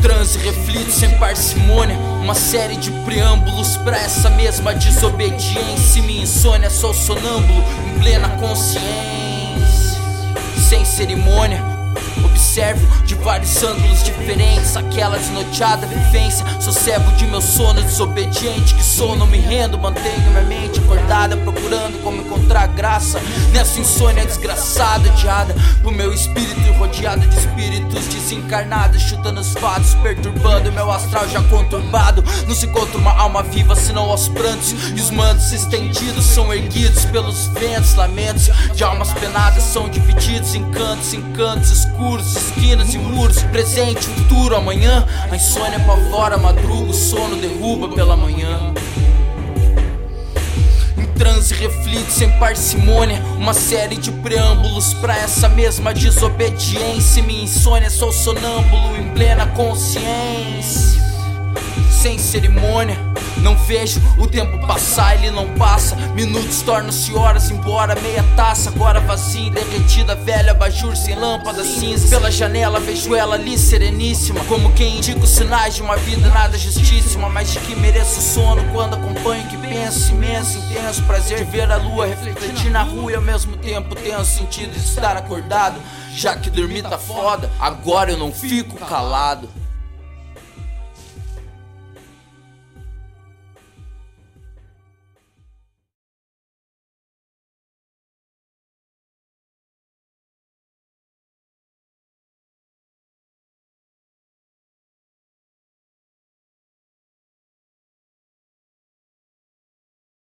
transe reflito sem parcimônia. Uma série de preâmbulos pra essa mesma desobediência. Minha insônia, sou sonâmbulo em plena consciência. Sem cerimônia Observo de vários ângulos diferentes aquela desnorteada vivência. Sou cego de meu sono desobediente, que sou, não me rendo, mantenho minha mente acordada, procurando como encontrar graça nessa insônia desgraçada, adiada por meu espírito rodeada de espíritos desencarnados, chutando os fatos, perturbando meu astral já conturbado. Não se encontra uma alma viva, senão aos prantos, e os mantos estendidos são erguidos pelos ventos, lamentos de almas penadas são divididos em cantos, em cantos escuros, esquinas e muros. Presente, futuro, amanhã. A insônia pavora, madruga, o sono derruba pela manhã. Transe reflito sem parcimônia. Uma série de preâmbulos pra essa mesma desobediência. Minha insônia, sou sonâmbulo em plena consciência. Sem cerimônia não vejo o tempo passar, ele não passa. Minutos tornam-se horas, embora meia taça, agora vazia, derretida, velha, bajur sem lâmpada cinza. Pela janela vejo ela ali sereníssima, como quem indica os sinais de uma vida nada justíssima, mas de que mereço sono quando acompanho que penso imenso, intenso prazer de ver a lua refletir na rua e ao mesmo tempo tenho o sentido de estar acordado. Já que dormir tá foda, agora eu não fico calado.